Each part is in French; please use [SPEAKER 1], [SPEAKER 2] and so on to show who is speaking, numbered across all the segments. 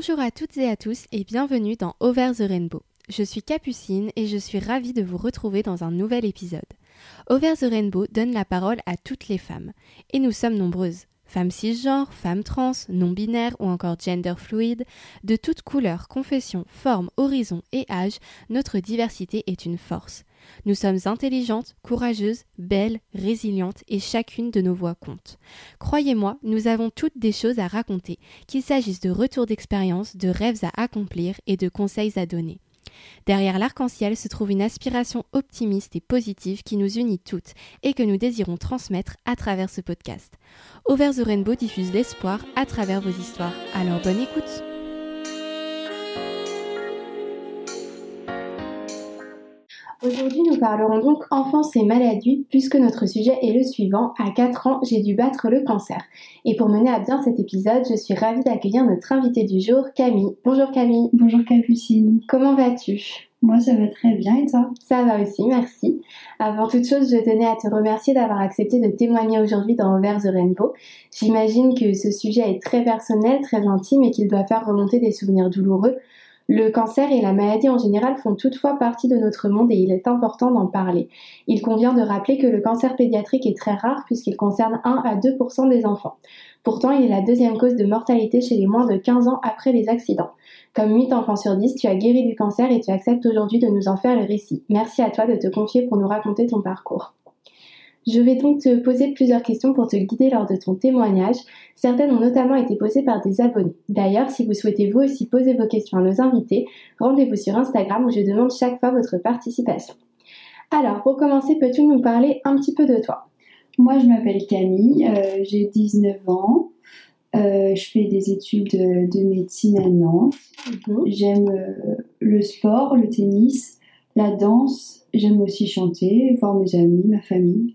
[SPEAKER 1] Bonjour à toutes et à tous et bienvenue dans Over the Rainbow. Je suis Capucine et je suis ravie de vous retrouver dans un nouvel épisode. Over the Rainbow donne la parole à toutes les femmes. Et nous sommes nombreuses. Femmes cisgenres, femmes trans, non-binaires ou encore gender fluide, de toutes couleurs, confessions, formes, horizons et âges, notre diversité est une force. Nous sommes intelligentes, courageuses, belles, résilientes et chacune de nos voix compte. Croyez-moi, nous avons toutes des choses à raconter, qu'il s'agisse de retours d'expérience, de rêves à accomplir et de conseils à donner. Derrière l'arc-en-ciel se trouve une aspiration optimiste et positive qui nous unit toutes et que nous désirons transmettre à travers ce podcast. Over the Rainbow diffuse l'espoir à travers vos histoires. Alors bonne écoute! Aujourd'hui, nous parlerons donc enfance et maladie, puisque notre sujet est le suivant. À 4 ans, j'ai dû battre le cancer. Et pour mener à bien cet épisode, je suis ravie d'accueillir notre invitée du jour, Camille. Bonjour Camille.
[SPEAKER 2] Bonjour Capucine.
[SPEAKER 1] Comment vas-tu?
[SPEAKER 2] Moi, ça va très bien et toi?
[SPEAKER 1] Ça va aussi, merci. Avant toute chose, je tenais à te remercier d'avoir accepté de témoigner aujourd'hui dans Over the Rainbow. J'imagine que ce sujet est très personnel, très intime et qu'il doit faire remonter des souvenirs douloureux. Le cancer et la maladie en général font toutefois partie de notre monde et il est important d'en parler. Il convient de rappeler que le cancer pédiatrique est très rare puisqu'il concerne 1 à 2% des enfants. Pourtant, il est la deuxième cause de mortalité chez les moins de 15 ans après les accidents. Comme 8 enfants sur 10, tu as guéri du cancer et tu acceptes aujourd'hui de nous en faire le récit. Merci à toi de te confier pour nous raconter ton parcours. Je vais donc te poser plusieurs questions pour te guider lors de ton témoignage. Certaines ont notamment été posées par des abonnés. D'ailleurs, si vous souhaitez vous aussi poser vos questions à nos invités, rendez-vous sur Instagram où je demande chaque fois votre participation. Alors, pour commencer, peux-tu nous parler un petit peu de toi?
[SPEAKER 2] Moi, je m'appelle Camille, euh, j'ai 19 ans. Euh, je fais des études de, médecine à Nantes. Mhm. J'aime euh, le sport, le tennis, la danse. J'aime aussi chanter, voir mes amis, ma famille.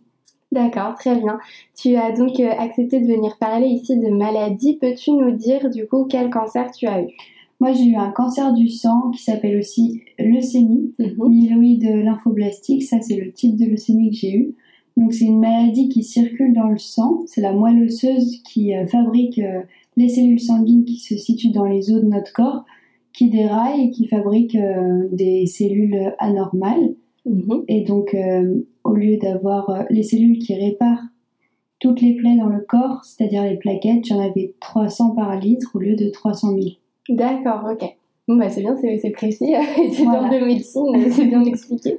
[SPEAKER 1] D'accord, très bien. Tu as donc euh, accepté de venir parler ici de maladie. Peux-tu nous dire du coup quel cancer tu as eu?
[SPEAKER 2] Moi j'ai eu un cancer du sang qui s'appelle aussi leucémie, mhm. myéloïde lymphoblastique, ça c'est le type de leucémie que j'ai eu. Donc c'est une maladie qui circule dans le sang, c'est la moelle osseuse qui euh, fabrique euh, les cellules sanguines qui se situent dans les os de notre corps, qui déraillent et qui fabrique des cellules anormales. Mhm. Et donc, au lieu d'avoir euh, les cellules qui réparent toutes les plaies dans le corps, c'est-à-dire les plaquettes, j'en avais 300 par litre au lieu de 300 000.
[SPEAKER 1] D'accord, ok. Bon, bah c'est bien, c'est précis. tu voilà. de médecine, c'est bien expliqué.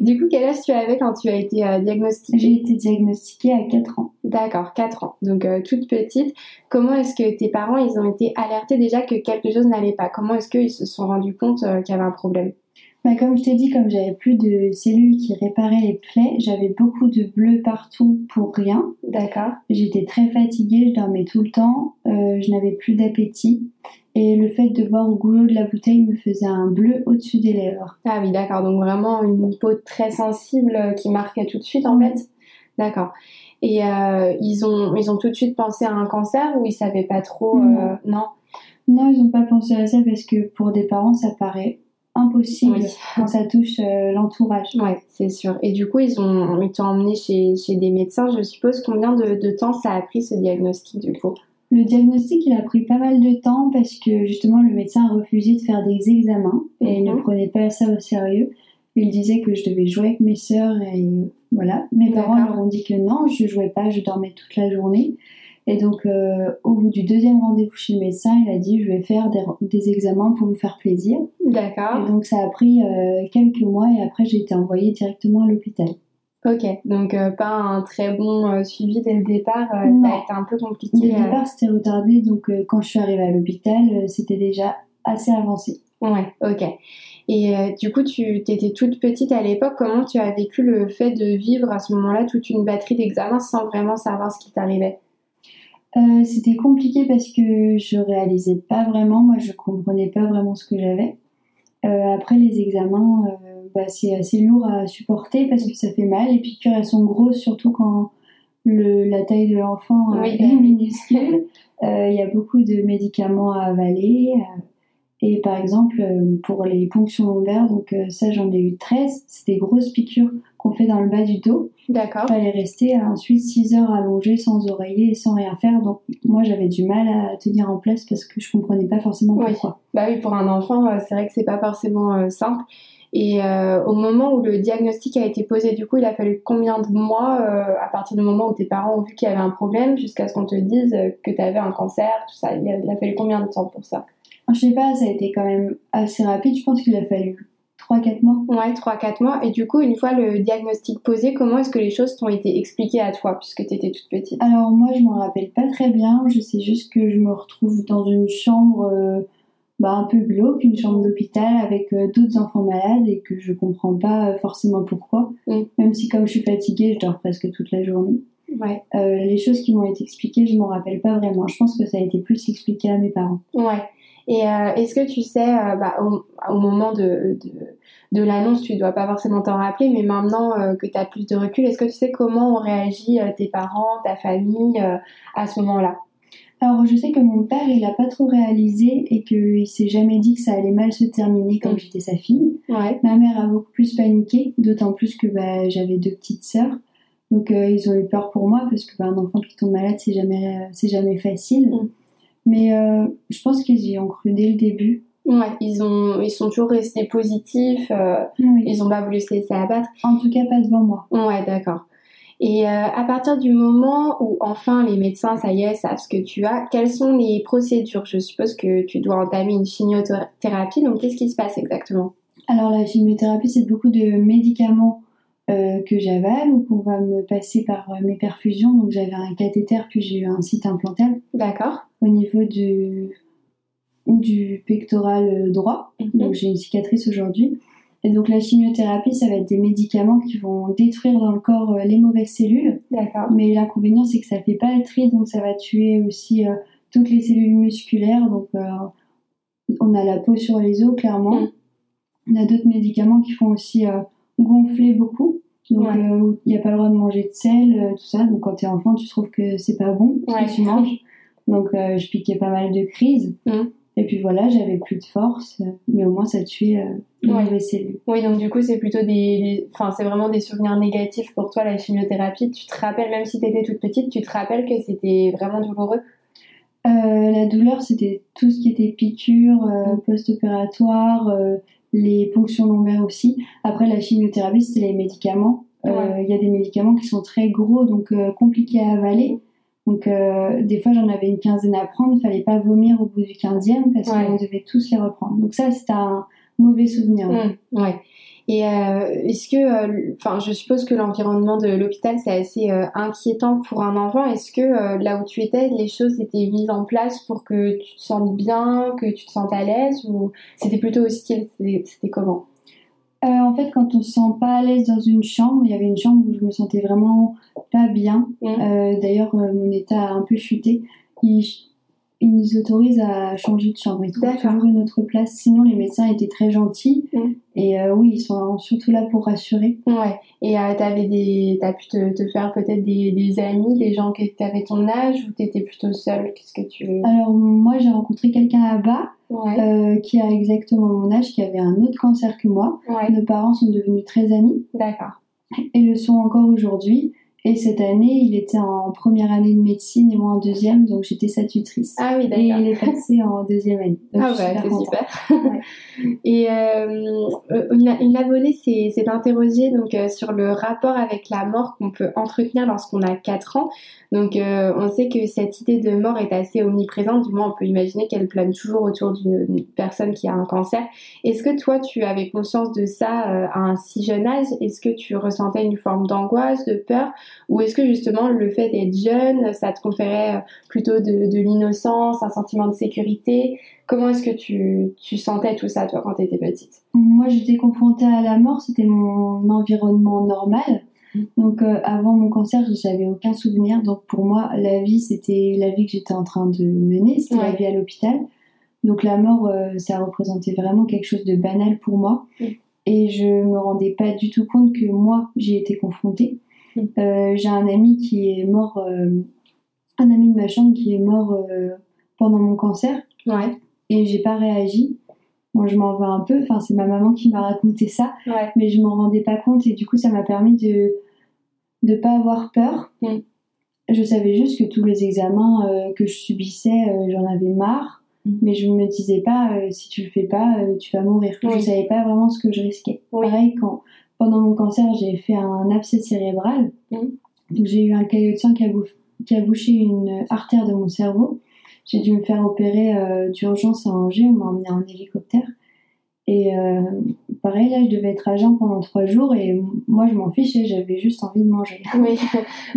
[SPEAKER 1] Du coup, quel âge tu avais quand tu as été euh, diagnostiquée?
[SPEAKER 2] J'ai été diagnostiquée à 4 ans.
[SPEAKER 1] D'accord, 4 ans. Donc, euh, toute petite. Comment est-ce que tes parents, ils ont été alertés déjà que quelque chose n'allait pas? Comment est-ce qu'ils se sont rendus compte qu'il y avait un problème?
[SPEAKER 2] Bah, comme je t'ai dit, comme j'avais plus de cellules qui réparaient les plaies, j'avais beaucoup de bleus partout pour rien.
[SPEAKER 1] D'accord.
[SPEAKER 2] J'étais très fatiguée, je dormais tout le temps, euh, je n'avais plus d'appétit. Et le fait de boire au goulot de la bouteille me faisait un bleu au-dessus des lèvres.
[SPEAKER 1] Ah oui, d'accord. Donc vraiment une peau très sensible qui marquait tout de suite en fait. D'accord. Et euh, ils, ont, ils ont tout de suite pensé à un cancer ou ils savaient pas trop
[SPEAKER 2] euh,
[SPEAKER 1] Non.
[SPEAKER 2] Non, ils n'ont pas pensé à ça parce que pour des parents, ça paraît impossible quand ça touche euh, l'entourage.
[SPEAKER 1] Ouais, c'est sûr. Et du coup, ils ont ils t'ont emmené chez, chez, des médecins. Je suppose combien de, de, temps ça a pris ce diagnostic du coup?
[SPEAKER 2] Le diagnostic, il a pris pas mal de temps parce que justement le médecin a refusé de faire des examens et il ne mhm. prenait pas ça au sérieux. Il disait que je devais jouer avec mes sœurs et voilà. Mes parents leur ont dit que non, je jouais pas, je dormais toute la journée. Et donc, euh, au bout du deuxième rendez-vous chez le médecin, il a dit Je vais faire des, examens pour vous faire plaisir.
[SPEAKER 1] D'accord.
[SPEAKER 2] Et donc, ça a pris euh, quelques mois et après, j'ai été envoyée directement à l'hôpital.
[SPEAKER 1] Ok, donc euh, pas un très bon suivi dès le départ, ça a été un peu compliqué.
[SPEAKER 2] Dès le départ, c'était retardé, donc quand je suis arrivée à l'hôpital, c'était déjà assez avancé.
[SPEAKER 1] Ouais, ok. Et du coup, tu étais toute petite à l'époque. Comment tu as vécu le fait de vivre à ce moment-là toute une batterie d'examens sans vraiment savoir ce qui t'arrivait?
[SPEAKER 2] Euh, c'était compliqué parce que je réalisais pas vraiment, moi je comprenais pas vraiment ce que j'avais. Euh, après les examens, euh, bah, c'est assez lourd à supporter parce que ça fait mal. Les piqûres elles sont grosses, surtout quand le, la taille de l'enfant est minuscule. Il y a beaucoup de médicaments à avaler Et par exemple, euh, pour les ponctions lombaires, donc euh, ça j'en ai eu 13, c'est des grosses piqûres qu'on fait dans le bas du dos.
[SPEAKER 1] D'accord.
[SPEAKER 2] Il fallait rester ensuite 6 heures allongé sans oreiller et sans rien faire. Donc moi j'avais du mal à tenir en place parce que je comprenais pas forcément pourquoi.
[SPEAKER 1] Bah oui, pour un enfant, c'est vrai que c'est pas forcément simple. Et euh, au moment où le diagnostic a été posé, du coup, il a fallu combien de mois euh, à partir du moment où tes parents ont vu qu'il y avait un problème jusqu'à ce qu'on te dise que tu avais un cancer, tout ça? Il a, fallu combien de temps pour ça?
[SPEAKER 2] Je sais pas, ça a été quand même assez rapide. Je pense qu'il a fallu 3-4 mois.
[SPEAKER 1] Ouais, 3-4 mois. Et du coup, une fois le diagnostic posé, comment est-ce que les choses t'ont été expliquées à toi puisque tu étais toute petite?
[SPEAKER 2] Alors moi, je m'en rappelle pas très bien. Je sais juste que je me retrouve dans une chambre... Euh, bah, un peu glauque, une chambre d'hôpital avec euh, d'autres enfants malades et que je comprends pas forcément pourquoi. Mm. Même si comme je suis fatiguée, je dors presque toute la journée.
[SPEAKER 1] Ouais.
[SPEAKER 2] Euh, les choses qui m'ont été expliquées, je m'en rappelle pas vraiment. Je pense que ça a été plus expliqué à mes parents.
[SPEAKER 1] Ouais. Et est-ce que tu sais, bah, au, moment de, de, de l'annonce, tu dois pas forcément t'en rappeler, mais maintenant que tu as plus de recul, est-ce que tu sais comment ont réagi tes parents, ta famille à ce moment-là?
[SPEAKER 2] Alors, je sais que mon père, il a pas trop réalisé et qu'il s'est jamais dit que ça allait mal se terminer comme mm. j'étais sa fille.
[SPEAKER 1] Ouais.
[SPEAKER 2] Ma mère a beaucoup plus paniqué, d'autant plus que bah, j'avais deux petites sœurs. Donc, euh, ils ont eu peur pour moi parce que bah, un enfant qui tombe malade, c'est jamais, euh, c'est jamais facile. Mm. Mais euh, je pense qu'ils y ont cru dès le début.
[SPEAKER 1] Ouais, ils, ont, ils sont toujours restés positifs. Ils ont pas voulu se laisser abattre.
[SPEAKER 2] En tout cas, pas devant moi.
[SPEAKER 1] Ouais, d'accord. Et euh, à partir du moment où enfin les médecins, ça y est, savent ce que tu as, quelles sont les procédures? Je suppose que tu dois entamer une chimiothérapie, donc qu'est-ce qui se passe exactement?
[SPEAKER 2] Alors la chimiothérapie, c'est beaucoup de médicaments euh, que j'avale ou qu'on va me passer par euh, mes perfusions. Donc j'avais un cathéter puis j'ai eu un site implantal.
[SPEAKER 1] D'accord.
[SPEAKER 2] Au niveau du, du pectoral droit. Mhm. Donc j'ai une cicatrice aujourd'hui. Et donc la chimiothérapie, ça va être des médicaments qui vont détruire dans le corps euh, les mauvaises cellules.
[SPEAKER 1] D'accord.
[SPEAKER 2] Mais l'inconvénient, c'est que ça fait pas le tri, donc ça va tuer aussi euh, toutes les cellules musculaires. Donc euh, on a la peau sur les os, clairement. Mm. On a d'autres médicaments qui font aussi gonfler beaucoup. Donc il n'y a pas le droit de manger de sel, tout ça. Donc quand tu es enfant, tu trouves que c'est pas bon ce que tu manges. Donc je piquais pas mal de crises. Mm. Et puis voilà, j'avais plus de force, mais au moins ça tuait euh, les mauvaises cellules.
[SPEAKER 1] Oui, donc du coup, c'est plutôt des. Enfin, c'est vraiment des souvenirs négatifs pour toi, la chimiothérapie. Tu te rappelles, même si tu étais toute petite, tu te rappelles que c'était vraiment douloureux?
[SPEAKER 2] Euh, La douleur, c'était tout ce qui était piqûre, euh, mm. post-opératoire, euh, les ponctions lombaires aussi. La chimiothérapie, c'était les médicaments. Il y a des médicaments qui sont très gros, donc compliqués à avaler. Donc, euh, des fois, j'en avais une quinzaine à prendre. Il fallait pas vomir au bout du quinzième parce qu'on devait tous les reprendre. Donc, ça, c'était un mauvais souvenir.
[SPEAKER 1] Mmh, ouais. Et euh, est-ce que, euh, enfin, je suppose que l'environnement de l'hôpital c'est assez inquiétant pour un enfant. Est-ce que là où tu étais, les choses étaient mises en place pour que tu te sentes bien, que tu te sentes à l'aise, ou c'était plutôt hostile? C'était comment?
[SPEAKER 2] Euh, en fait, quand on se sent pas à l'aise dans une chambre, il y avait une chambre où je me sentais vraiment pas bien. Mm. Euh, d'ailleurs, euh, mon état a un peu chuté. Il, ils nous autorisent à changer de chambre. Ils trouvent toujours une autre place. Sinon, les médecins étaient très gentils. Mm. Et euh, oui, ils sont surtout là pour rassurer.
[SPEAKER 1] Ouais. Et euh, t'avais des, t'as pu te, te faire peut-être des, des, amis, des gens qui avaient ton âge, ou t'étais plutôt seule? Qu'est-ce que tu
[SPEAKER 2] Alors moi, j'ai rencontré quelqu'un là-bas euh, qui a exactement mon âge, qui avait un autre cancer que moi. Nos parents sont devenus très amis.
[SPEAKER 1] D'accord.
[SPEAKER 2] Et le sont encore aujourd'hui. Et cette année, il était en première année de médecine et moi en deuxième, donc j'étais sa tutrice.
[SPEAKER 1] Ah oui, d'accord.
[SPEAKER 2] Et il est passé en deuxième année.
[SPEAKER 1] ah bah, c'est super. Et euh, une, une, abonnée s'est interrogée donc, euh, sur le rapport avec la mort qu'on peut entretenir lorsqu'on a 4 ans. Donc euh, on sait que cette idée de mort est assez omniprésente, du moins on peut imaginer qu'elle plane toujours autour d'une personne qui a un cancer. Est-ce que toi tu avais conscience de ça euh, à un si jeune âge? Est-ce que tu ressentais une forme d'angoisse, de peur? Ou est-ce que justement le fait d'être jeune, ça te conférait plutôt de, de l'innocence, un sentiment de sécurité? Comment est-ce que tu, tu, sentais tout ça, toi, quand tu étais petite?
[SPEAKER 2] Moi, j'étais confrontée à la mort, c'était mon environnement normal. Donc euh, avant mon cancer, j'avais aucun souvenir. Donc pour moi, la vie, c'était la vie que j'étais en train de mener, c'était la vie à l'hôpital. Donc la mort, euh, ça représentait vraiment quelque chose de banal pour moi. Et je me rendais pas du tout compte que moi, j'y étais confrontée. Euh, j'ai un ami qui est mort, un ami de ma chambre qui est mort pendant mon cancer.
[SPEAKER 1] Ouais.
[SPEAKER 2] Et j'ai pas réagi. Moi, je m'en veux un peu. Enfin, c'est ma maman qui m'a raconté ça,
[SPEAKER 1] Ouais.
[SPEAKER 2] mais je m'en rendais pas compte et du coup, ça m'a permis de de pas avoir peur.
[SPEAKER 1] Mm.
[SPEAKER 2] Je savais juste que tous les examens euh, que je subissais, euh, j'en avais marre,
[SPEAKER 1] Mm.
[SPEAKER 2] mais je me disais pas euh, si tu le fais pas, euh, tu vas mourir.
[SPEAKER 1] Oui.
[SPEAKER 2] Je savais pas vraiment ce que je risquais.
[SPEAKER 1] Oui.
[SPEAKER 2] Pareil quand pendant mon cancer, j'ai fait un abcès cérébral.
[SPEAKER 1] Mm.
[SPEAKER 2] Donc j'ai eu un caillot de sang qui a, bouff- qui a bouché une artère de mon cerveau. J'ai dû me faire opérer euh, d'urgence à Angers, on m'a emmené en hélicoptère. Et euh, pareil, là, je devais être à jeun pendant trois jours et moi, je m'en fichais, j'avais juste envie de manger.
[SPEAKER 1] Oui,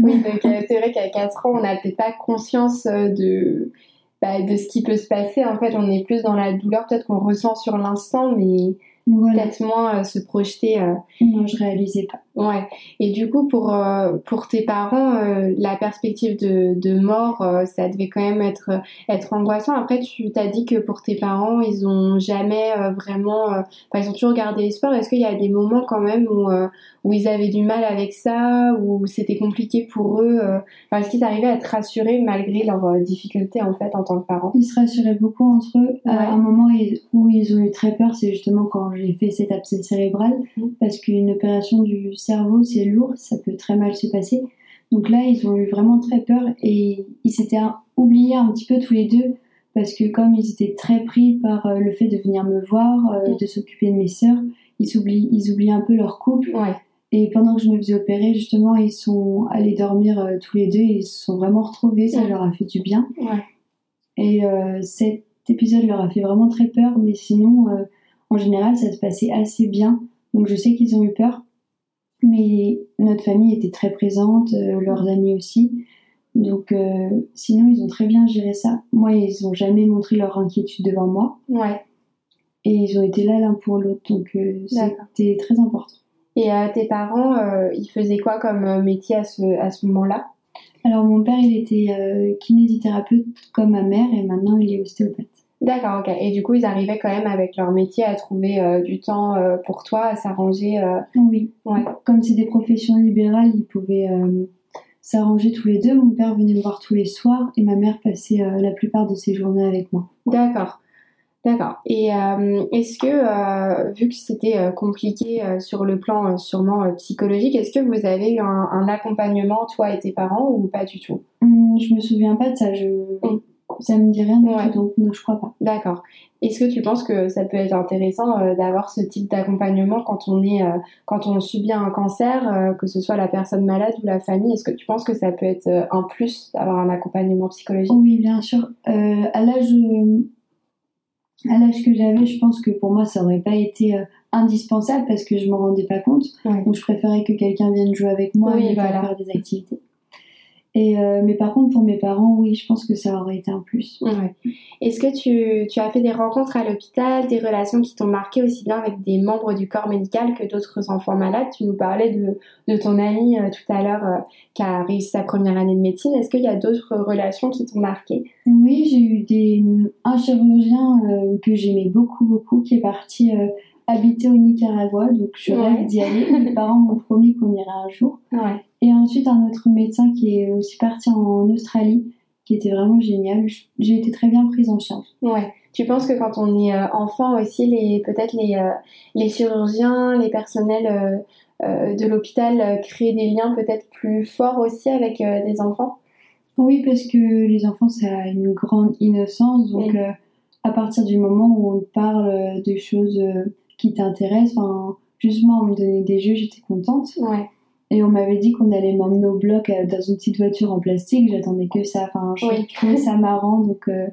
[SPEAKER 1] oui donc euh, c'est vrai qu'à 4 ans, on n'a peut-être pas conscience de, bah, de ce qui peut se passer. En fait, on est plus dans la douleur, peut-être qu'on ressent sur l'instant, mais
[SPEAKER 2] Voilà,
[SPEAKER 1] peut-être moins euh, se projeter. euh,
[SPEAKER 2] non, je réalisais pas.
[SPEAKER 1] Ouais. Et du coup, pour, euh, pour tes parents, euh, la perspective de, de mort, euh, ça devait quand même être, être angoissant. Après, tu t'as dit que pour tes parents, ils ont jamais vraiment... Enfin, ils ont toujours gardé espoir. Est-ce qu'il y a des moments quand même où, où ils avaient du mal avec ça, où c'était compliqué pour eux Enfin, est-ce qu'ils arrivaient à être rassurés malgré leurs difficultés, en fait, en tant que parents?
[SPEAKER 2] Ils se rassuraient beaucoup entre eux.
[SPEAKER 1] Ouais.
[SPEAKER 2] À un moment où ils ont eu très peur, c'est justement quand j'ai fait cet abcès cérébral,
[SPEAKER 1] Mhm.
[SPEAKER 2] parce qu'une opération du cerveau, c'est lourd, ça peut très mal se passer. Donc là, ils ont eu vraiment très peur et ils s'étaient oubliés un petit peu tous les deux, parce que comme ils étaient très pris par euh, le fait de venir me voir, euh, de s'occuper de mes sœurs, ils oublient, ils oublient un peu leur couple.
[SPEAKER 1] Ouais.
[SPEAKER 2] Et pendant que je me faisais opérer, justement, ils sont allés dormir euh, tous les deux et ils se sont vraiment retrouvés, ça leur a fait du bien.
[SPEAKER 1] Ouais.
[SPEAKER 2] Et euh, cet épisode leur a fait vraiment très peur, mais sinon, en général, ça se passait assez bien. Donc je sais qu'ils ont eu peur, mais notre famille était très présente, euh, leurs amis aussi. Donc euh, sinon, ils ont très bien géré ça. Moi, ils ont jamais montré leur inquiétude devant moi,
[SPEAKER 1] Ouais.
[SPEAKER 2] et ils ont été là l'un pour l'autre. Donc euh, c'était très important.
[SPEAKER 1] Et euh, tes parents, euh, ils faisaient quoi comme métier à ce, à ce moment-là?
[SPEAKER 2] Alors mon père, il était kinésithérapeute comme ma mère, et maintenant il est ostéopathe.
[SPEAKER 1] D'accord, ok. Et du coup, ils arrivaient quand même avec leur métier à trouver euh, du temps euh, pour toi, à s'arranger. euh,
[SPEAKER 2] Oui.
[SPEAKER 1] Ouais.
[SPEAKER 2] Comme c'est des professions libérales, ils pouvaient s'arranger tous les deux. Mon père venait me voir tous les soirs et ma mère passait la plupart de ses journées avec moi.
[SPEAKER 1] D'accord. D'accord. Et est-ce que, vu que c'était compliqué sur le plan sûrement psychologique, est-ce que vous avez eu un, un accompagnement, toi et tes parents, ou pas du tout?
[SPEAKER 2] Hum, je me souviens pas de ça. Je...
[SPEAKER 1] Mm.
[SPEAKER 2] Ça me dit rien du
[SPEAKER 1] Ouais.
[SPEAKER 2] tout, donc non, je crois pas.
[SPEAKER 1] D'accord. Est-ce que tu penses que ça peut être intéressant euh, d'avoir ce type d'accompagnement quand on est, euh, quand on subit un cancer, euh, que ce soit la personne malade ou la famille? Est-ce que tu penses que ça peut être un plus d'avoir un accompagnement psychologique?
[SPEAKER 2] Oui, bien sûr. À l'âge à l'âge que j'avais, je pense que pour moi, ça aurait pas été indispensable parce que je m'en rendais pas compte.
[SPEAKER 1] Ouais.
[SPEAKER 2] Donc je préférais que quelqu'un vienne jouer avec moi
[SPEAKER 1] Oui,
[SPEAKER 2] et
[SPEAKER 1] voilà.
[SPEAKER 2] faire des activités. Et euh, mais par contre, pour mes parents, oui, je pense que ça aurait été un plus.
[SPEAKER 1] Ouais. Est-ce que tu, tu as fait des rencontres à l'hôpital, des relations qui t'ont marqué aussi bien avec des membres du corps médical que d'autres enfants malades? Tu nous parlais de, de ton ami euh, tout à l'heure euh, qui a réussi sa première année de médecine. Est-ce qu'il y a d'autres relations qui t'ont marqué?
[SPEAKER 2] Oui, j'ai eu des, un chirurgien que j'aimais beaucoup, beaucoup, qui est parti habiter au Nicaragua, donc je
[SPEAKER 1] Ouais.
[SPEAKER 2] rêve d'y aller. Mes parents m'ont promis qu'on irait un jour.
[SPEAKER 1] Ouais.
[SPEAKER 2] Et ensuite, un autre médecin qui est aussi parti en Australie, qui était vraiment génial. J'ai été très bien prise en charge.
[SPEAKER 1] Ouais. Tu penses que quand on est euh, enfant aussi, les peut-être les, euh, les chirurgiens, les personnels euh, de l'hôpital créent des liens peut-être plus forts aussi avec des enfants?
[SPEAKER 2] Oui, parce que les enfants, ça a une grande innocence. Donc, à partir du moment où on parle de choses qui t'intéressent, enfin, justement, on me donnait des jeux, j'étais contente.
[SPEAKER 1] Ouais.
[SPEAKER 2] Et on m'avait dit qu'on allait m'emmener au bloc euh, dans une petite voiture en plastique. J'attendais que ça. Enfin, je
[SPEAKER 1] Oui.
[SPEAKER 2] trouvais ça marrant. Donc, euh,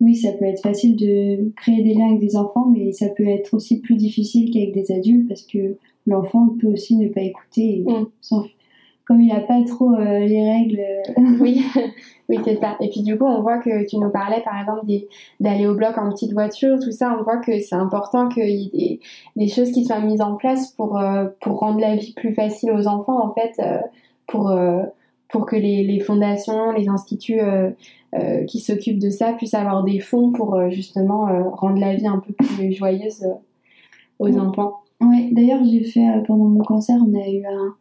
[SPEAKER 2] oui, ça peut être facile de créer des liens avec des enfants, mais ça peut être aussi plus difficile qu'avec des adultes parce que l'enfant peut aussi ne pas écouter. et
[SPEAKER 1] Mm.
[SPEAKER 2] Comme il n'a pas trop euh, les règles.
[SPEAKER 1] Oui, oui, c'est ça. Et puis du coup, on voit que tu nous parlais par exemple d'aller au bloc en petite voiture, tout ça. On voit que c'est important qu'il y ait des, des choses qui soient mises en place pour, euh, pour rendre la vie plus facile aux enfants, en fait, euh, pour, euh, pour que les, les fondations, les instituts qui s'occupent de ça puissent avoir des fonds pour justement rendre la vie un peu plus joyeuse aux enfants.
[SPEAKER 2] Ouais, d'ailleurs, j'ai fait pendant mon cancer, on a eu un,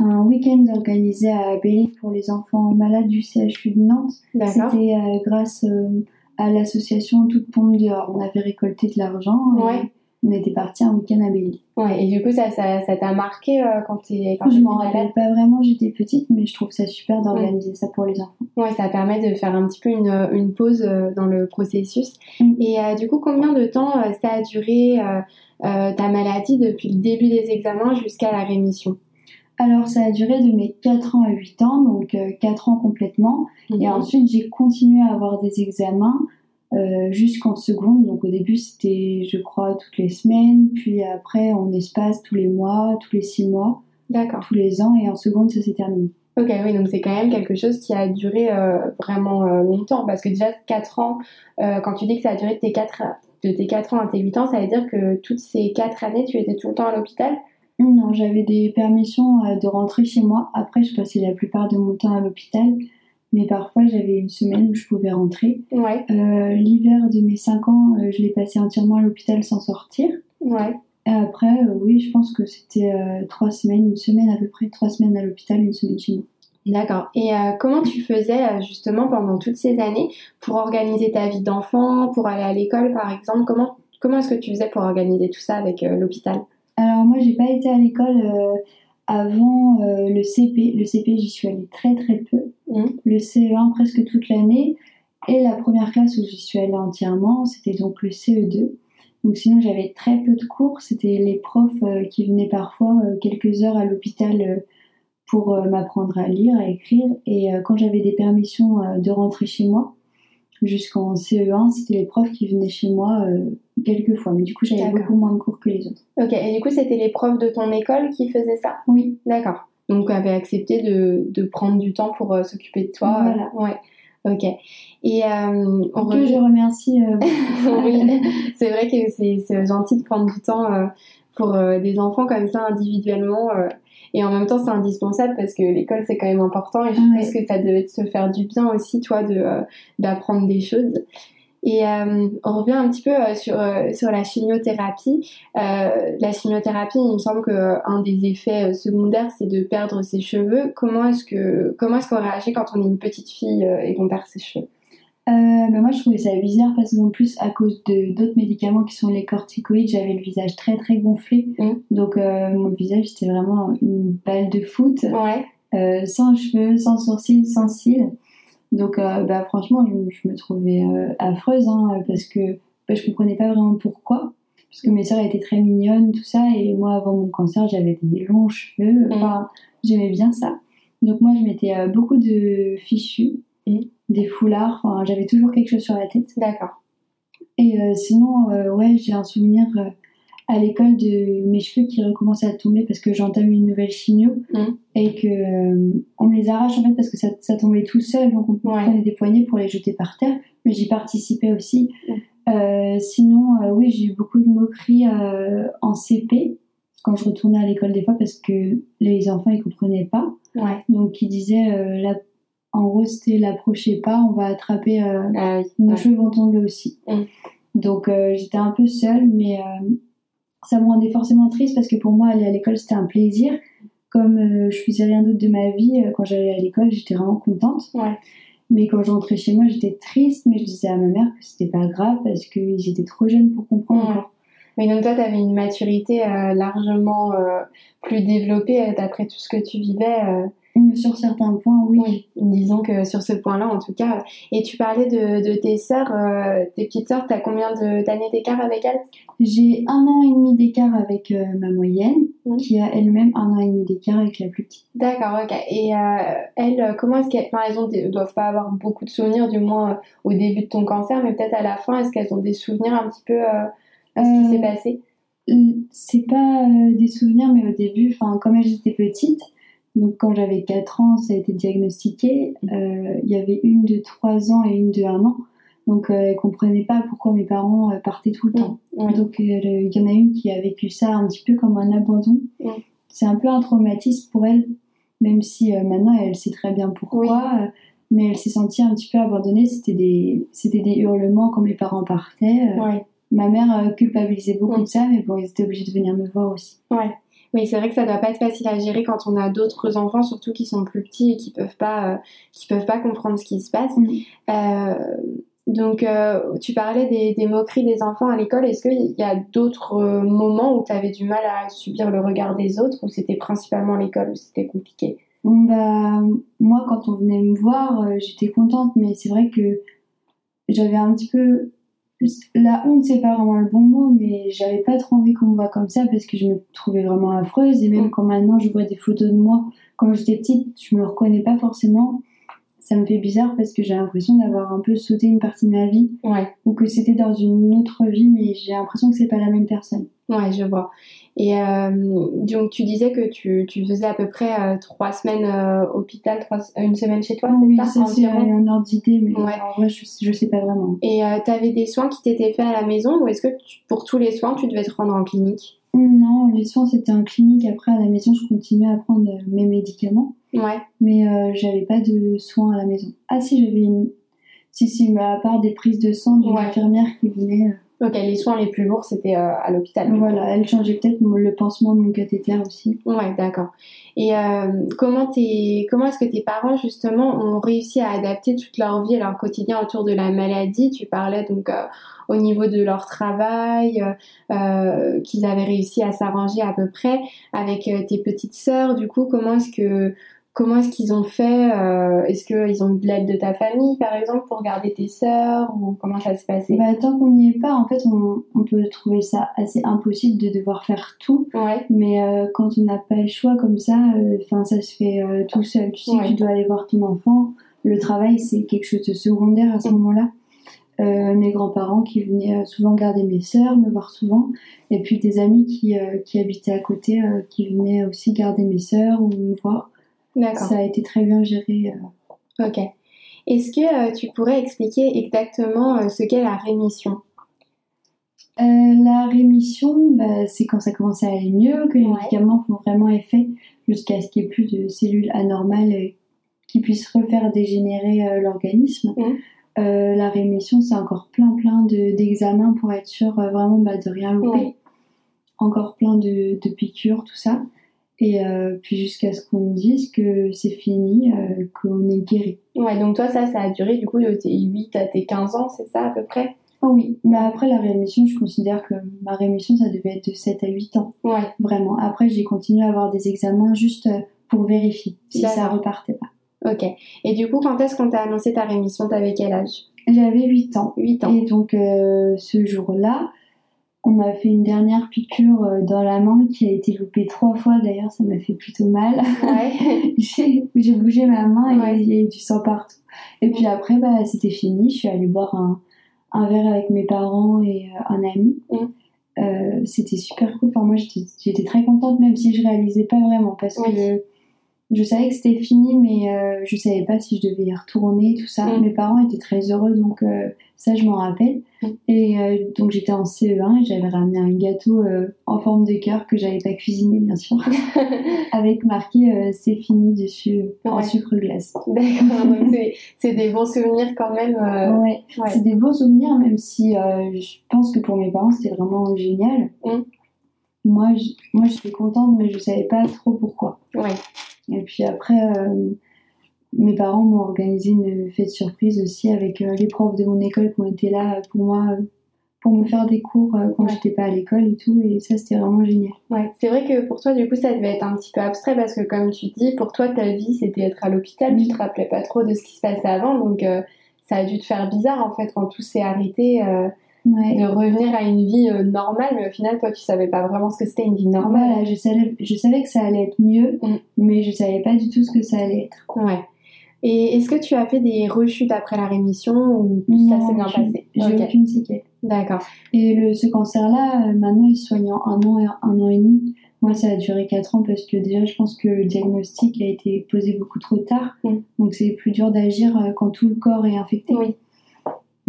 [SPEAKER 2] un week-end organisé à Bélé pour les enfants malades du CHU de Nantes. C'était euh, grâce euh, à l'association Toute Pompe dehors. On avait récolté de l'argent.
[SPEAKER 1] Ouais
[SPEAKER 2] on était parti un week-end à Belly.
[SPEAKER 1] Ouais, et du coup, ça ça, ça t'a marqué euh, quand tu
[SPEAKER 2] quand Je m'en rappelle pas vraiment, j'étais petite, mais je trouve ça super d'organiser ça pour les enfants.
[SPEAKER 1] Ouais, ça permet de faire un petit peu une, une pause euh, dans le processus. Mm. Et du coup, combien de temps ça a duré ta maladie depuis le début des examens jusqu'à la rémission?
[SPEAKER 2] Alors, ça a duré de mes 4 ans à 8 ans, donc 4 ans complètement. Et mhm. ensuite, j'ai continué à avoir des examens euh, jusqu'en seconde. Donc au début c'était je crois toutes les semaines, puis après en espace tous les mois, tous les six mois,
[SPEAKER 1] d'accord,
[SPEAKER 2] tous les ans et en seconde ça s'est terminé.
[SPEAKER 1] Ok, oui, donc c'est quand même quelque chose qui a duré euh, vraiment euh, longtemps parce que déjà 4 ans, quand tu dis que ça a duré de tes 4, de tes 4 ans à tes 8 ans, ça veut dire que toutes ces 4 années tu étais tout le temps à l'hôpital?
[SPEAKER 2] Non, j'avais des permissions de rentrer chez moi. Après, je passais la plupart de mon temps à l'hôpital mais parfois j'avais une semaine où je pouvais rentrer.
[SPEAKER 1] Ouais.
[SPEAKER 2] Euh, L'hiver de mes 5 ans, euh, je l'ai passé entièrement à l'hôpital sans sortir.
[SPEAKER 1] Ouais.
[SPEAKER 2] Et après, euh, oui, je pense que c'était euh, trois semaines, une semaine à peu près, trois semaines à l'hôpital, une semaine chez nous.
[SPEAKER 1] D'accord. Et comment tu faisais justement pendant toutes ces années pour organiser ta vie d'enfant, pour aller à l'école par exemple? Comment, comment est-ce que tu faisais pour organiser tout ça avec l'hôpital?
[SPEAKER 2] Alors moi, j'ai pas été à l'école avant euh, le CP. Le CP, j'y suis allée très très peu.
[SPEAKER 1] Mmh.
[SPEAKER 2] Le CE1 presque toute l'année. Et la première classe où j'y suis allée entièrement, c'était donc le CE2. Donc sinon, j'avais très peu de cours. C'était les profs euh, qui venaient parfois euh, quelques heures à l'hôpital pour m'apprendre à lire, à écrire. Et quand j'avais des permissions de rentrer chez moi, jusqu'en CE1, c'était les profs qui venaient chez moi euh, quelques fois. Mais du coup, j'avais beaucoup moins de cours que les autres.
[SPEAKER 1] Ok, et du coup, c'était les profs de ton école qui faisaient ça?
[SPEAKER 2] Oui.
[SPEAKER 1] D'accord. Donc, tu avais accepté de, de, prendre du temps pour euh, s'occuper de toi.
[SPEAKER 2] Voilà.
[SPEAKER 1] ouais. Ok. Et euh,
[SPEAKER 2] on que je remercie.
[SPEAKER 1] oui, c'est vrai que c'est gentil de prendre du temps pour des enfants comme ça individuellement. Et en même temps, c'est indispensable parce que l'école, c'est quand même important. Et je pense que ça devait te faire du bien aussi, toi, de, euh, d'apprendre des choses. Et euh, on revient un petit peu euh, sur, sur la chimiothérapie. la chimiothérapie, il me semble qu'un des effets secondaires, c'est de perdre ses cheveux. Comment est-ce, que, comment est-ce qu'on réagit quand on est une petite fille et qu'on perd ses cheveux?
[SPEAKER 2] Euh, bah, moi, je trouvais ça bizarre parce qu'en plus, à cause de d'autres médicaments qui sont les corticoïdes, j'avais le visage très très gonflé.
[SPEAKER 1] Mm.
[SPEAKER 2] Donc, euh, mon visage, c'était vraiment une balle de foot.
[SPEAKER 1] Ouais.
[SPEAKER 2] Euh, sans cheveux, sans sourcils, sans cils. Donc, bah, franchement, je, me trouvais affreuse hein, parce que bah, je comprenais pas vraiment pourquoi. Parce que mes soeurs étaient très mignonnes, tout ça. Et moi, avant mon cancer, j'avais des longs cheveux. Mm. Enfin, j'aimais bien ça. Donc, moi, je mettais beaucoup de fichus des foulards. Enfin, j'avais toujours quelque chose sur la tête.
[SPEAKER 1] D'accord.
[SPEAKER 2] Et euh, sinon, euh, ouais, j'ai un souvenir euh, à l'école de mes cheveux qui recommençaient à tomber parce que j'entame une nouvelle chimio
[SPEAKER 1] mmh.
[SPEAKER 2] et que on me les arrache en fait parce que ça, ça tombait tout seul, donc on prenait des poignées pour les jeter par terre. Mais j'y participais aussi.
[SPEAKER 1] Mmh.
[SPEAKER 2] sinon, oui, j'ai eu beaucoup de moqueries en CP quand je retournais à l'école des fois parce que les enfants ils comprenaient pas.
[SPEAKER 1] Ouais.
[SPEAKER 2] Donc ils disaient la en gros, c'était l'approchez pas, on va attraper, euh,
[SPEAKER 1] ah
[SPEAKER 2] nos cheveux vont tomber aussi.
[SPEAKER 1] Mm.
[SPEAKER 2] Donc euh, j'étais un peu seule, mais euh, ça me rendait forcément triste parce que pour moi, aller à l'école, c'était un plaisir. Comme je faisais rien d'autre de ma vie, quand j'allais à l'école, j'étais vraiment contente.
[SPEAKER 1] Ouais.
[SPEAKER 2] Mais quand j'entrais chez moi, j'étais triste, mais je disais à ma mère que c'était pas grave parce qu'ils étaient trop jeunes pour comprendre.
[SPEAKER 1] Mais donc toi, tu avais une maturité largement plus développée d'après tout ce que tu vivais.
[SPEAKER 2] Sur certains points, oui.
[SPEAKER 1] Disons que sur ce point-là, en tout cas. Et tu parlais de, tes sœurs, euh, tes petites sœurs, tu as combien d'années d'écart avec elles?
[SPEAKER 2] J'ai un an et demi d'écart avec euh, ma moyenne,
[SPEAKER 1] mmh.
[SPEAKER 2] qui a elle-même un an et demi d'écart avec la plus petite.
[SPEAKER 1] D'accord, ok. Et euh, elles, comment est-ce qu'elles. Enfin, elles ne doivent pas avoir beaucoup de souvenirs, du moins au début de ton cancer, mais peut-être à la fin, est-ce qu'elles ont des souvenirs un petit peu de ce qui s'est passé?
[SPEAKER 2] C'est pas des souvenirs, mais au début, enfin, comme elles étaient petites, donc quand j'avais 4 ans, ça a été diagnostiqué. Euh, il y avait une de 3 ans et une de 1 an. Donc euh, elle comprenait pas pourquoi mes parents euh, partaient tout le temps. Donc il y en a une qui a vécu ça un petit peu comme un abandon. C'est un peu un traumatisme pour elle, même si maintenant elle sait très bien pourquoi. mais elle s'est sentie un petit peu abandonnée. C'était des, c'était des hurlements quand mes parents partaient. Ma mère culpabilisait beaucoup de ça, mais bon, ils étaient obligés de venir me voir aussi.
[SPEAKER 1] Ouais. Oui, c'est vrai que ça doit pas être facile à gérer quand on a d'autres enfants, surtout qui sont plus petits et qui peuvent pas, euh, qui peuvent pas comprendre ce qui se passe.
[SPEAKER 2] Mm.
[SPEAKER 1] Euh, Donc, euh, tu parlais des, moqueries des enfants à l'école. Est-ce qu'il y a d'autres moments où tu avais du mal à subir le regard des autres ou c'était principalement l'école où c'était compliqué?
[SPEAKER 2] Bah, Moi, quand on venait me voir, j'étais contente, mais c'est vrai que j'avais un petit peu. La honte, c'est pas vraiment le bon mot, mais j'avais pas trop envie qu'on me voit comme ça parce que je me trouvais vraiment affreuse. Et même mm. quand maintenant je vois des photos de moi quand j'étais petite, je me reconnais pas forcément ça me fait bizarre parce que j'ai l'impression d'avoir un peu sauté une partie de ma vie. Ou que c'était dans une autre vie, mais j'ai l'impression que c'est pas la même personne.
[SPEAKER 1] Ouais, je vois. Et euh, donc, tu disais que tu, tu faisais à peu près euh, trois semaines euh, hôpital, trois, une semaine chez toi,
[SPEAKER 2] oui, ça, c'est un ordre d'idée, mais en vrai, je, je sais pas vraiment.
[SPEAKER 1] Et tu avais des soins qui t'étaient faits à la maison ou est-ce que pour tous les soins, tu devais te rendre en clinique?
[SPEAKER 2] Non, les soins c'était en clinique. Après, à la maison, je continuais à prendre mes médicaments.
[SPEAKER 1] Ouais.
[SPEAKER 2] Mais euh, j'avais pas de soins à la maison. Ah si, j'avais une. Si, si, mais à part des prises de sang d'une infirmière qui venait.
[SPEAKER 1] Euh. Ok, les soins les plus lourds c'était euh, à l'hôpital.
[SPEAKER 2] Voilà, elle changeait peut-être le pansement de mon cathéter aussi.
[SPEAKER 1] Ouais, d'accord. Et comment, comment est-ce que tes parents justement ont réussi à adapter toute leur vie et leur quotidien autour de la maladie? Tu parlais donc au niveau de leur travail, qu'ils avaient réussi à s'arranger à peu près avec tes petites sœurs. Du coup, comment est-ce que Comment est-ce qu'ils ont fait euh, Est-ce qu'ils ont eu de l'aide de ta famille, par exemple, pour garder tes sœurs Ou comment ça se passait?
[SPEAKER 2] Bah, Tant qu'on n'y est pas, en fait, on, peut trouver ça assez impossible de devoir faire tout.
[SPEAKER 1] Ouais.
[SPEAKER 2] Mais euh, quand on n'a pas le choix comme ça, euh, ça se fait tout seul. Tu sais que tu dois aller voir ton enfant. Le travail, c'est quelque chose de secondaire à ce moment-là. mes grands-parents qui venaient souvent garder mes sœurs, me voir souvent, et puis des amis qui, qui habitaient à côté, qui venaient aussi garder mes sœurs ou me voir. Ça a été très bien géré.
[SPEAKER 1] Euh. Ok. Est-ce que euh, tu pourrais expliquer exactement euh, ce qu'est la rémission?
[SPEAKER 2] La rémission, bah, c'est quand ça commence à aller mieux, que les médicaments font vraiment effet, jusqu'à ce qu'il n'y ait plus de cellules anormales qui puissent refaire dégénérer l'organisme. La rémission, c'est encore plein plein d'examens pour être sûr vraiment bah, de rien louper. Encore plein de, de, piqûres, tout ça. Et euh, puis jusqu'à ce qu'on me dise que c'est fini, euh, qu'on est guéri.
[SPEAKER 1] Ouais, donc toi, ça, ça a duré du coup de tes 8 à tes 15 ans, c'est ça à peu près?
[SPEAKER 2] Oh oui, mais après la rémission, je considère que ma rémission, ça devait être de 7 à 8 ans.
[SPEAKER 1] Ouais.
[SPEAKER 2] Vraiment. Après, j'ai continué à avoir des examens juste euh, pour vérifier si ça repartait pas.
[SPEAKER 1] Ok. Et du coup, quand est-ce qu'on t'a annoncé ta rémission? T'avais quel âge?
[SPEAKER 2] J'avais 8 ans.
[SPEAKER 1] 8 ans.
[SPEAKER 2] Et donc, ce jour-là, on m'a fait une dernière piqûre euh, dans la main qui a été loupée trois fois d'ailleurs, ça m'a fait plutôt mal.
[SPEAKER 1] Ouais.
[SPEAKER 2] j'ai bougé ma main et il y a eu du sang partout. Et puis après, bah, c'était fini. Je suis allée boire un, un verre avec mes parents et euh, un ami. Euh, c'était super cool. Enfin, moi, j'étais très contente, même si je réalisais pas vraiment, parce que je savais que c'était fini, mais euh, je savais pas si je devais y retourner, tout ça. Mm. Mes parents étaient très heureux, donc euh, ça, je m'en rappelle. Mm. Et euh, donc, j'étais en CE1 et j'avais ramené un gâteau en forme de cœur que j'avais pas cuisiné, bien sûr, avec marqué c'est fini dessus en sucre glace.
[SPEAKER 1] D'accord, donc c'est des bons souvenirs quand même.
[SPEAKER 2] Ouais, c'est des bons souvenirs, même si je pense que pour mes parents, c'était vraiment génial. Mm. Moi, moi, j'étais contente, mais je savais pas trop pourquoi.
[SPEAKER 1] Ouais.
[SPEAKER 2] Et puis après, euh, mes parents m'ont organisé une fête surprise aussi avec euh, les profs de mon école qui ont été là pour moi, pour me faire des cours euh, quand j'étais pas à l'école et tout. Et ça, c'était vraiment génial.
[SPEAKER 1] Ouais, c'est vrai que pour toi, du coup, ça devait être un petit peu abstrait parce que, comme tu dis, pour toi, ta vie, c'était être à l'hôpital. Tu te rappelais pas trop de ce qui se passait avant. Donc, ça a dû te faire bizarre, en fait, quand tout s'est arrêté de revenir à une vie euh, normale, mais au final, toi, tu savais pas vraiment ce que c'était une vie normale.
[SPEAKER 2] je savais, je savais que ça allait être mieux, mm. mais je savais pas du tout ce que ça allait être.
[SPEAKER 1] Ouais. Et est-ce que tu as fait des rechutes après la rémission ou ça s'est bien passé
[SPEAKER 2] J'ai aucune séquelle.
[SPEAKER 1] D'accord.
[SPEAKER 2] Et le, ce cancer-là, euh, maintenant, il se soigne en un an et un an et demi. Moi, ça a duré 4 ans parce que déjà, je pense que le diagnostic a été posé beaucoup trop tard. Mm. Donc, c'est plus dur d'agir euh, quand tout le corps est infecté.
[SPEAKER 1] Oui.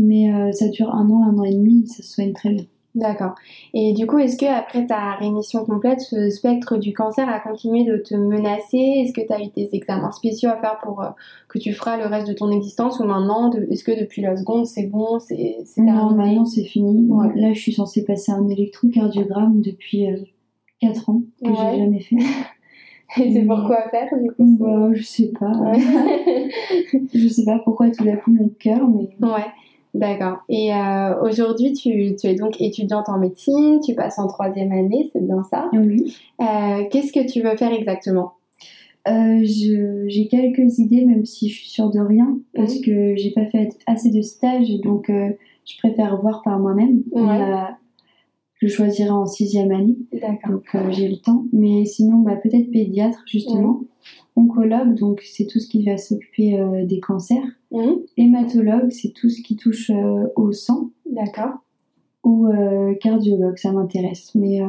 [SPEAKER 2] Mais euh, ça dure un an, un an et demi, ça se soigne très bien.
[SPEAKER 1] D'accord. Et du coup, est-ce que après ta rémission complète, ce spectre du cancer a continué de te menacer? Est-ce que tu as eu des examens spéciaux à faire pour euh, que tu feras le reste de ton existence ou maintenant, est-ce que depuis la seconde, c'est bon, c'est
[SPEAKER 2] Non, maintenant c'est fini. Là, je suis censée passer un électrocardiogramme depuis 4 euh, ans que j'ai jamais fait.
[SPEAKER 1] Et c'est pourquoi faire du coup
[SPEAKER 2] bah, Je sais pas. je sais pas pourquoi tout d'un coup mon cœur, mais.
[SPEAKER 1] Ouais. D'accord. Et euh, aujourd'hui, tu, tu, es donc étudiante en médecine, tu passes en troisième année, c'est bien ça?
[SPEAKER 2] Oui.
[SPEAKER 1] Euh, Qu'est-ce que tu veux faire exactement?
[SPEAKER 2] Euh, J'ai quelques idées, même si je suis sûre de rien, parce que que j'ai pas fait assez de stages donc je préfère voir par moi-même. Je choisirai en sixième année, donc euh, j'ai le temps. Mais sinon, bah, peut-être pédiatre justement, oncologue, donc c'est tout ce qui va s'occuper des cancers. Hématologue, c'est tout ce qui touche au sang.
[SPEAKER 1] D'accord.
[SPEAKER 2] Ou cardiologue, ça m'intéresse, mais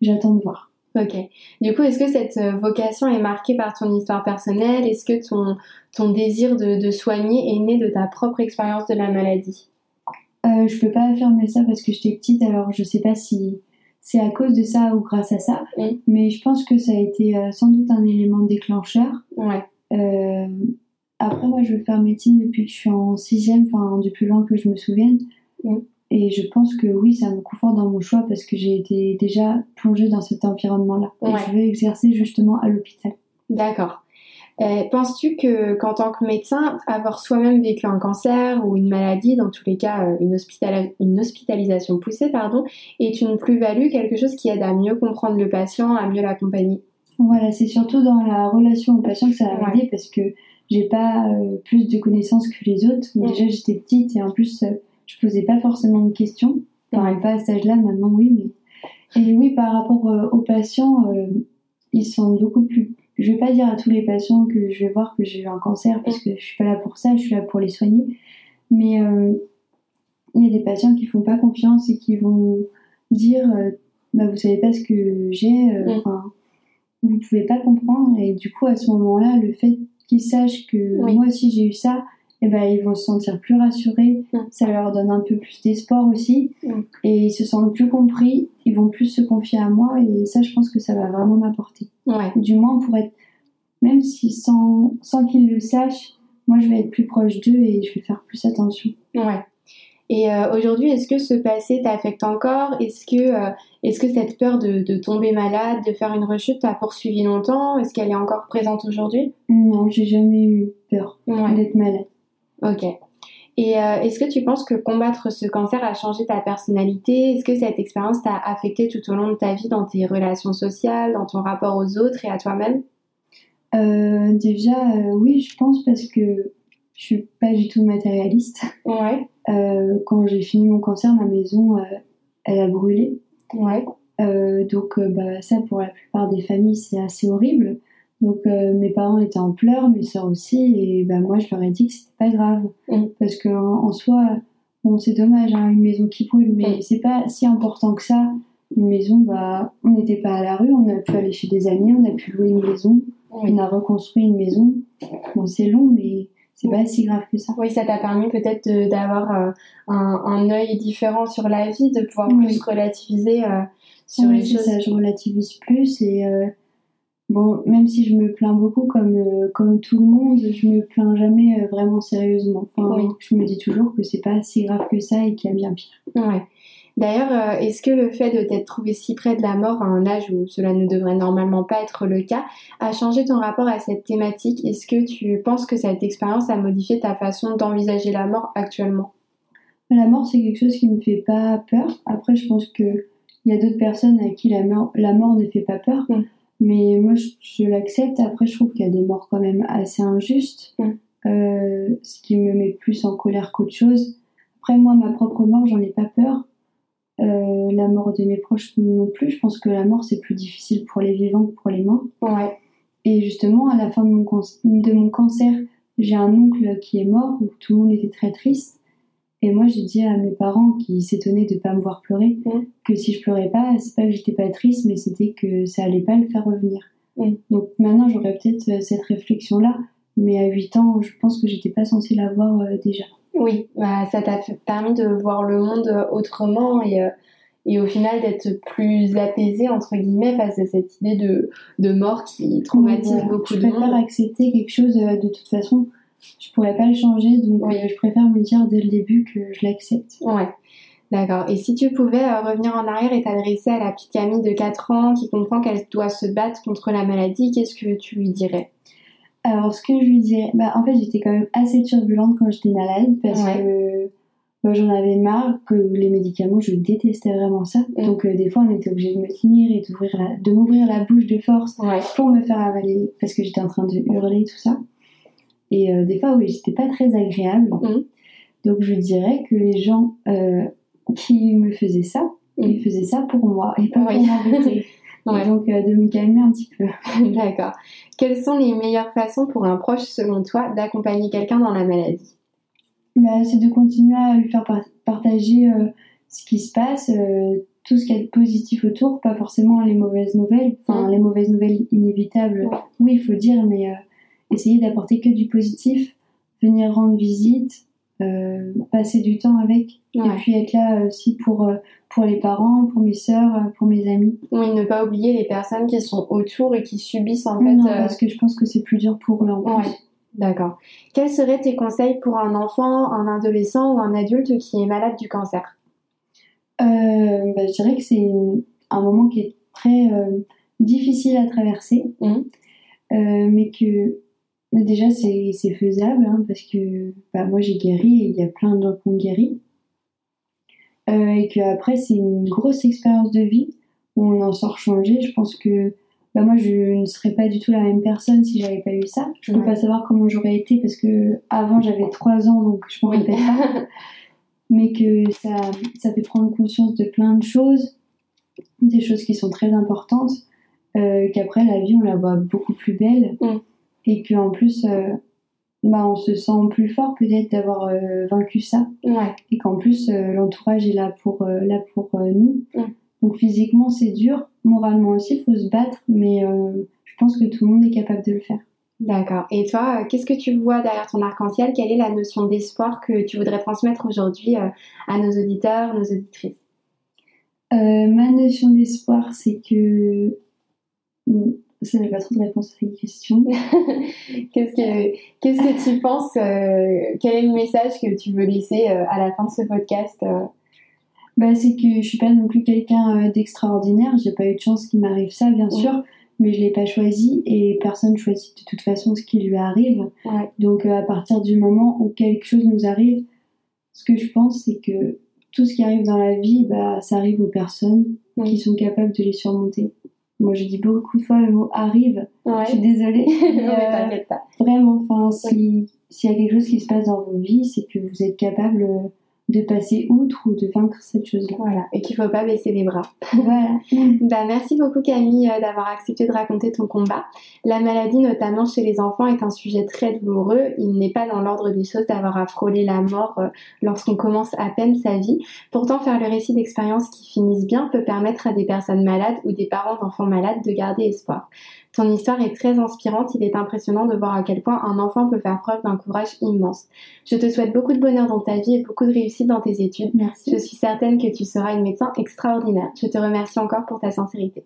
[SPEAKER 2] j'attends de voir.
[SPEAKER 1] Ok. Du coup, est-ce que cette euh, vocation est marquée par ton histoire personnelle? Est-ce que ton, ton désir de, soigner est né de ta propre expérience de la maladie?
[SPEAKER 2] Euh, Je peux pas affirmer ça parce que j'étais petite, alors je sais pas si c'est à cause de ça ou grâce à ça. Mais je pense que ça a été euh, sans doute un élément déclencheur.
[SPEAKER 1] Ouais.
[SPEAKER 2] Euh, après, moi, je veux faire médecine depuis que je suis en sixième, enfin, du plus loin que je me souvienne. Et je pense que oui, ça me conforte dans mon choix parce que j'ai été déjà plongée dans cet environnement-là. Et je vais exercer justement à l'hôpital.
[SPEAKER 1] D'accord. Euh, penses-tu que qu'en tant que médecin, avoir soi-même vécu un cancer ou une maladie, dans tous les cas euh, une, une hospitalisation poussée, pardon, est une plus-value, quelque chose qui aide à mieux comprendre le patient, à mieux l'accompagner?
[SPEAKER 2] Voilà, c'est surtout dans la relation au patient que ça va m'aider parce que j'ai pas euh, plus de connaissances que les autres. Déjà, j'étais petite et en plus je posais pas forcément de questions. Enfin, pas à cet âge-là, maintenant oui, mais. Et oui, par rapport euh, aux patients, euh, ils sont beaucoup plus. Je vais pas dire à tous les patients que je vais voir que j'ai eu un cancer, parce que je suis pas là pour ça, je suis là pour les soigner. Mais euh, il y a des patients qui font pas confiance et qui vont dire bah, Vous savez pas ce que j'ai, mm. enfin, vous pouvez pas comprendre. Et du coup, à ce moment-là, le fait qu'ils sachent que moi aussi j'ai eu ça, eh ben, ils vont se sentir plus rassurés, mm. ça leur donne un peu plus d'espoir aussi, mm. et ils se sentent plus compris, ils vont plus se confier à moi, et ça, je pense que ça va vraiment m'apporter. Du moins, pour être, même si sans, sans qu'ils le sachent, moi, je vais être plus proche d'eux et je vais faire plus attention.
[SPEAKER 1] Ouais. Et euh, aujourd'hui, est-ce que ce passé t'affecte encore? Est-ce que, euh, est-ce que cette peur de, de, tomber malade, de faire une rechute, t'a poursuivi longtemps? Est-ce qu'elle est encore présente aujourd'hui?
[SPEAKER 2] Non, j'ai jamais eu peur d'être malade.
[SPEAKER 1] Ok. Et euh, est-ce que tu penses que combattre ce cancer a changé ta personnalité? Est-ce que cette expérience t'a affecté tout au long de ta vie dans tes relations sociales, dans ton rapport aux autres et à toi-même?
[SPEAKER 2] Euh, Déjà, euh, oui, je pense parce que je suis pas du tout matérialiste.
[SPEAKER 1] Ouais.
[SPEAKER 2] Quand j'ai fini mon cancer, ma maison, elle a brûlé.
[SPEAKER 1] Ouais.
[SPEAKER 2] donc, bah, ça, pour la plupart des familles, c'est assez horrible. Donc euh, mes parents étaient en pleurs, mes soeurs aussi, et ben moi je leur ai dit que c'était pas grave, mm. parce que en, soi, bon c'est dommage, hein, une maison qui brûle, mais mm. c'est pas si important que ça. Une maison, bah on n'était pas à la rue, on a pu aller chez des amis, on a pu louer une maison, on a reconstruit une maison. Bon c'est long, mais c'est pas si grave que ça.
[SPEAKER 1] Oui, ça t'a permis peut-être d'avoir euh, un, un œil différent sur la vie, de pouvoir plus relativiser euh, sur les choses.
[SPEAKER 2] Ça, je relativise plus et Bon, même si je me plains beaucoup comme, euh, comme tout le monde, je me plains jamais euh, vraiment sérieusement. Enfin, Je me dis toujours que c'est pas si grave que ça et qu'il y a bien pire.
[SPEAKER 1] Ouais. D'ailleurs, euh, est-ce que le fait de t'être trouvé si près de la mort à un âge où cela ne devrait normalement pas être le cas a changé ton rapport à cette thématique? Est-ce que tu penses que cette expérience a modifié ta façon d'envisager la mort actuellement?
[SPEAKER 2] La mort, c'est quelque chose qui me fait pas peur. Après, je pense que il y a d'autres personnes à qui la mort, la mort ne fait pas peur. Mm. Mais moi, je, l'accepte. Après, je trouve qu'il y a des morts quand même assez injustes, mm. euh, ce qui me met plus en colère qu'autre chose. Après, moi, ma propre mort, j'en ai pas peur. Euh, la mort de mes proches non plus. Je pense que la mort, c'est plus difficile pour les vivants que pour les morts.
[SPEAKER 1] Ouais.
[SPEAKER 2] Et justement, à la fin de mon, de mon cancer, j'ai un oncle qui est mort, où tout le monde était très triste. Et moi, j'ai dit à mes parents qui s'étonnaient de pas me voir pleurer mm. que si je pleurais pas, c'est pas que j'étais pas triste, mais c'était que ça allait pas le faire revenir. Mm. Donc maintenant, j'aurais peut-être euh, cette réflexion-là, mais à 8 ans, je pense que j'étais pas censée l'avoir euh, déjà.
[SPEAKER 1] Oui, bah, ça t'a permis de voir le monde euh, autrement et, et au final d'être plus apaisé, entre guillemets, face à cette idée de, de mort qui traumatise beaucoup de
[SPEAKER 2] monde. Je préfère accepter quelque chose de toute façon je pourrais pas le changer, donc euh, je préfère me dire dès le début que je l'accepte.
[SPEAKER 1] Ouais. D'accord. Et si tu pouvais euh, revenir en arrière et t'adresser à la petite Camille de 4 ans qui comprend qu'elle doit se battre contre la maladie, qu'est-ce que tu lui dirais?
[SPEAKER 2] Alors, ce que je lui dirais, bah, en fait, j'étais quand même assez turbulente quand j'étais malade parce que bah, j'en avais marre que les médicaments, je détestais vraiment ça. Mm. Donc euh, des fois, on était obligé de me tenir et de m'ouvrir la bouche de force pour me faire avaler parce que j'étais en train de hurler tout ça. Et euh, des fois, oui, j'étais pas très agréable. Mm. Donc je dirais que les gens euh, qui me faisaient ça, mm. ils faisaient ça pour moi et pas pour m'embêter. Donc de me calmer un petit peu.
[SPEAKER 1] D'accord. Quelles sont les meilleures façons pour un proche, selon toi, d'accompagner quelqu'un dans la maladie?
[SPEAKER 2] Bah, c'est de continuer à lui faire partager euh, ce qui se passe, euh, tout ce qui est positif autour, pas forcément les mauvaises nouvelles, enfin les mauvaises nouvelles inévitables, oui il faut dire, mais euh, essayer d'apporter que du positif, venir rendre visite, passer du temps avec, et puis être là aussi pour, pour les parents, pour mes sœurs, pour mes amis.
[SPEAKER 1] Oui, ne pas oublier les personnes qui sont autour et qui subissent en fait.
[SPEAKER 2] Non, parce que je pense que c'est plus dur pour eux en plus.
[SPEAKER 1] D'accord. Quels seraient tes conseils pour un enfant, un adolescent ou un adulte qui est malade du cancer?
[SPEAKER 2] Euh, bah, Je dirais que c'est un moment qui est très euh, difficile à traverser, mmh. euh, mais que déjà c'est faisable hein, parce que bah, moi j'ai guéri et il y a plein d'autres qui ont guéri. et qu'après c'est une grosse expérience de vie où on en sort changé. Je pense que bah moi je ne serais pas du tout la même personne si j'avais pas eu ça. Je peux pas savoir comment j'aurais été parce que avant j'avais 3 ans donc je m'en rappelle pas. Mais que ça, ça fait prendre conscience de plein de choses, des choses qui sont très importantes, euh, qu'après la vie on la voit beaucoup plus belle mm. Et qu'en plus euh, bah, on se sent plus fort peut-être d'avoir euh, vaincu ça
[SPEAKER 1] ouais.
[SPEAKER 2] et qu'en plus euh, l'entourage est là pour, là pour nous. Mm. Donc physiquement c'est dur, moralement aussi il faut se battre, mais je pense que tout le monde est capable de le faire.
[SPEAKER 1] D'accord. Et toi, qu'est-ce que tu vois derrière ton arc-en-ciel? Quelle est la notion d'espoir que tu voudrais transmettre aujourd'hui à nos auditeurs, nos auditrices?
[SPEAKER 2] Ma notion d'espoir, c'est que... Ça n'a pas trop de réponse à cette question.
[SPEAKER 1] qu'est-ce, que, qu'est-ce que tu penses Quel est le message que tu veux laisser à la fin de ce podcast
[SPEAKER 2] bah, c'est que je suis pas non plus quelqu'un euh, d'extraordinaire. J'ai pas eu de chance qu'il m'arrive ça, bien sûr, mais je l'ai pas choisi et personne choisit de toute façon ce qui lui arrive. Donc, euh, à partir du moment où quelque chose nous arrive, ce que je pense, c'est que tout ce qui arrive dans la vie, bah, ça arrive aux personnes qui sont capables de les surmonter. Moi, je dis beaucoup de fois le mot arrive. Je suis désolée.
[SPEAKER 1] Euh, pas.
[SPEAKER 2] Vraiment, enfin, s'il y a quelque chose qui se passe dans vos vies, c'est que vous êtes capable de passer outre ou de vaincre cette chose-là.
[SPEAKER 1] Voilà, et qu'il ne faut pas baisser les bras.
[SPEAKER 2] Voilà.
[SPEAKER 1] bah, merci beaucoup Camille euh, d'avoir accepté de raconter ton combat. La maladie, notamment chez les enfants, est un sujet très douloureux. Il n'est pas dans l'ordre des choses d'avoir à frôler la mort euh, lorsqu'on commence à peine sa vie. Pourtant, faire le récit d'expériences qui finissent bien peut permettre à des personnes malades ou des parents d'enfants malades de garder espoir. Ton histoire est très inspirante, il est impressionnant de voir à quel point un enfant peut faire preuve d'un courage immense. Je te souhaite beaucoup de bonheur dans ta vie et beaucoup de réussite dans tes études.
[SPEAKER 2] Merci.
[SPEAKER 1] Je suis certaine que tu seras une médecin extraordinaire. Je te remercie encore pour ta sincérité.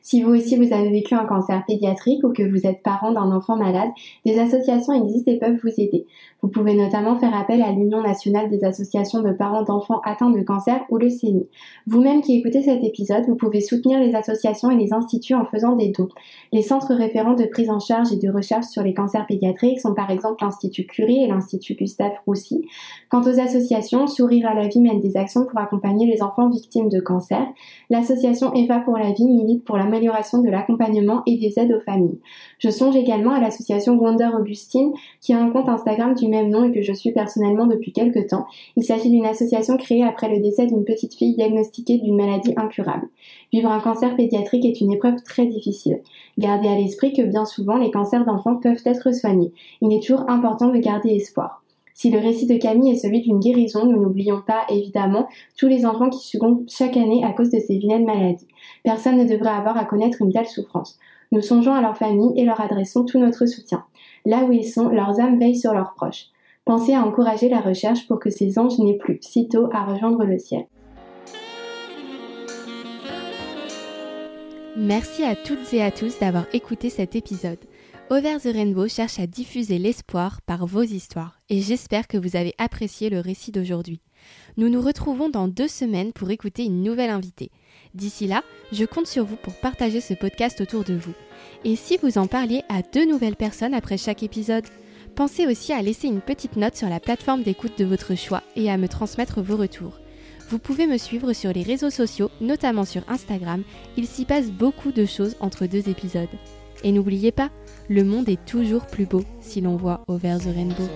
[SPEAKER 1] Si vous aussi vous avez vécu un cancer pédiatrique ou que vous êtes parent d'un enfant malade, des associations existent et peuvent vous aider. Vous pouvez notamment faire appel à l'Union nationale des associations de parents d'enfants atteints de cancer ou le CENI. Vous-même qui écoutez cet épisode, vous pouvez soutenir les associations et les instituts en faisant des dons. Les centres référents de prise en charge et de recherche sur les cancers pédiatriques sont par exemple l'Institut Curie et l'Institut Gustave Roussy. Quant aux associations, Sourire à la vie mène des actions pour accompagner les enfants victimes de cancer. L'association Eva pour la vie milite pour l'amélioration de l'accompagnement et des aides aux familles. Je songe également à l'association Wonder Augustine qui a un compte Instagram du même nom et que je suis personnellement depuis quelques temps. Il s'agit d'une association créée après le décès d'une petite fille diagnostiquée d'une maladie incurable. Vivre un cancer pédiatrique est une épreuve très difficile. Gardez à l'esprit que bien souvent les cancers d'enfants peuvent être soignés. Il est toujours important de garder espoir. Si le récit de Camille est celui d'une guérison, nous n'oublions pas évidemment tous les enfants qui succombent chaque année à cause de ces vilaines maladies. Personne ne devrait avoir à connaître une telle souffrance. Nous songeons à leur famille et leur adressons tout notre soutien. Là où ils sont, leurs âmes veillent sur leurs proches. Pensez à encourager la recherche pour que ces anges n'aient plus sitôt à rejoindre le ciel.
[SPEAKER 3] Merci à toutes et à tous d'avoir écouté cet épisode. Over the Rainbow cherche à diffuser l'espoir par vos histoires et j'espère que vous avez apprécié le récit d'aujourd'hui. Nous nous retrouvons dans deux semaines pour écouter une nouvelle invitée. D'ici là, je compte sur vous pour partager ce podcast autour de vous. Et si vous en parliez à deux nouvelles personnes après chaque épisode Pensez aussi à laisser une petite note sur la plateforme d'écoute de votre choix et à me transmettre vos retours. Vous pouvez me suivre sur les réseaux sociaux, notamment sur Instagram, il s'y passe beaucoup de choses entre deux épisodes. Et n'oubliez pas, le monde est toujours plus beau si l'on voit Over the Rainbow.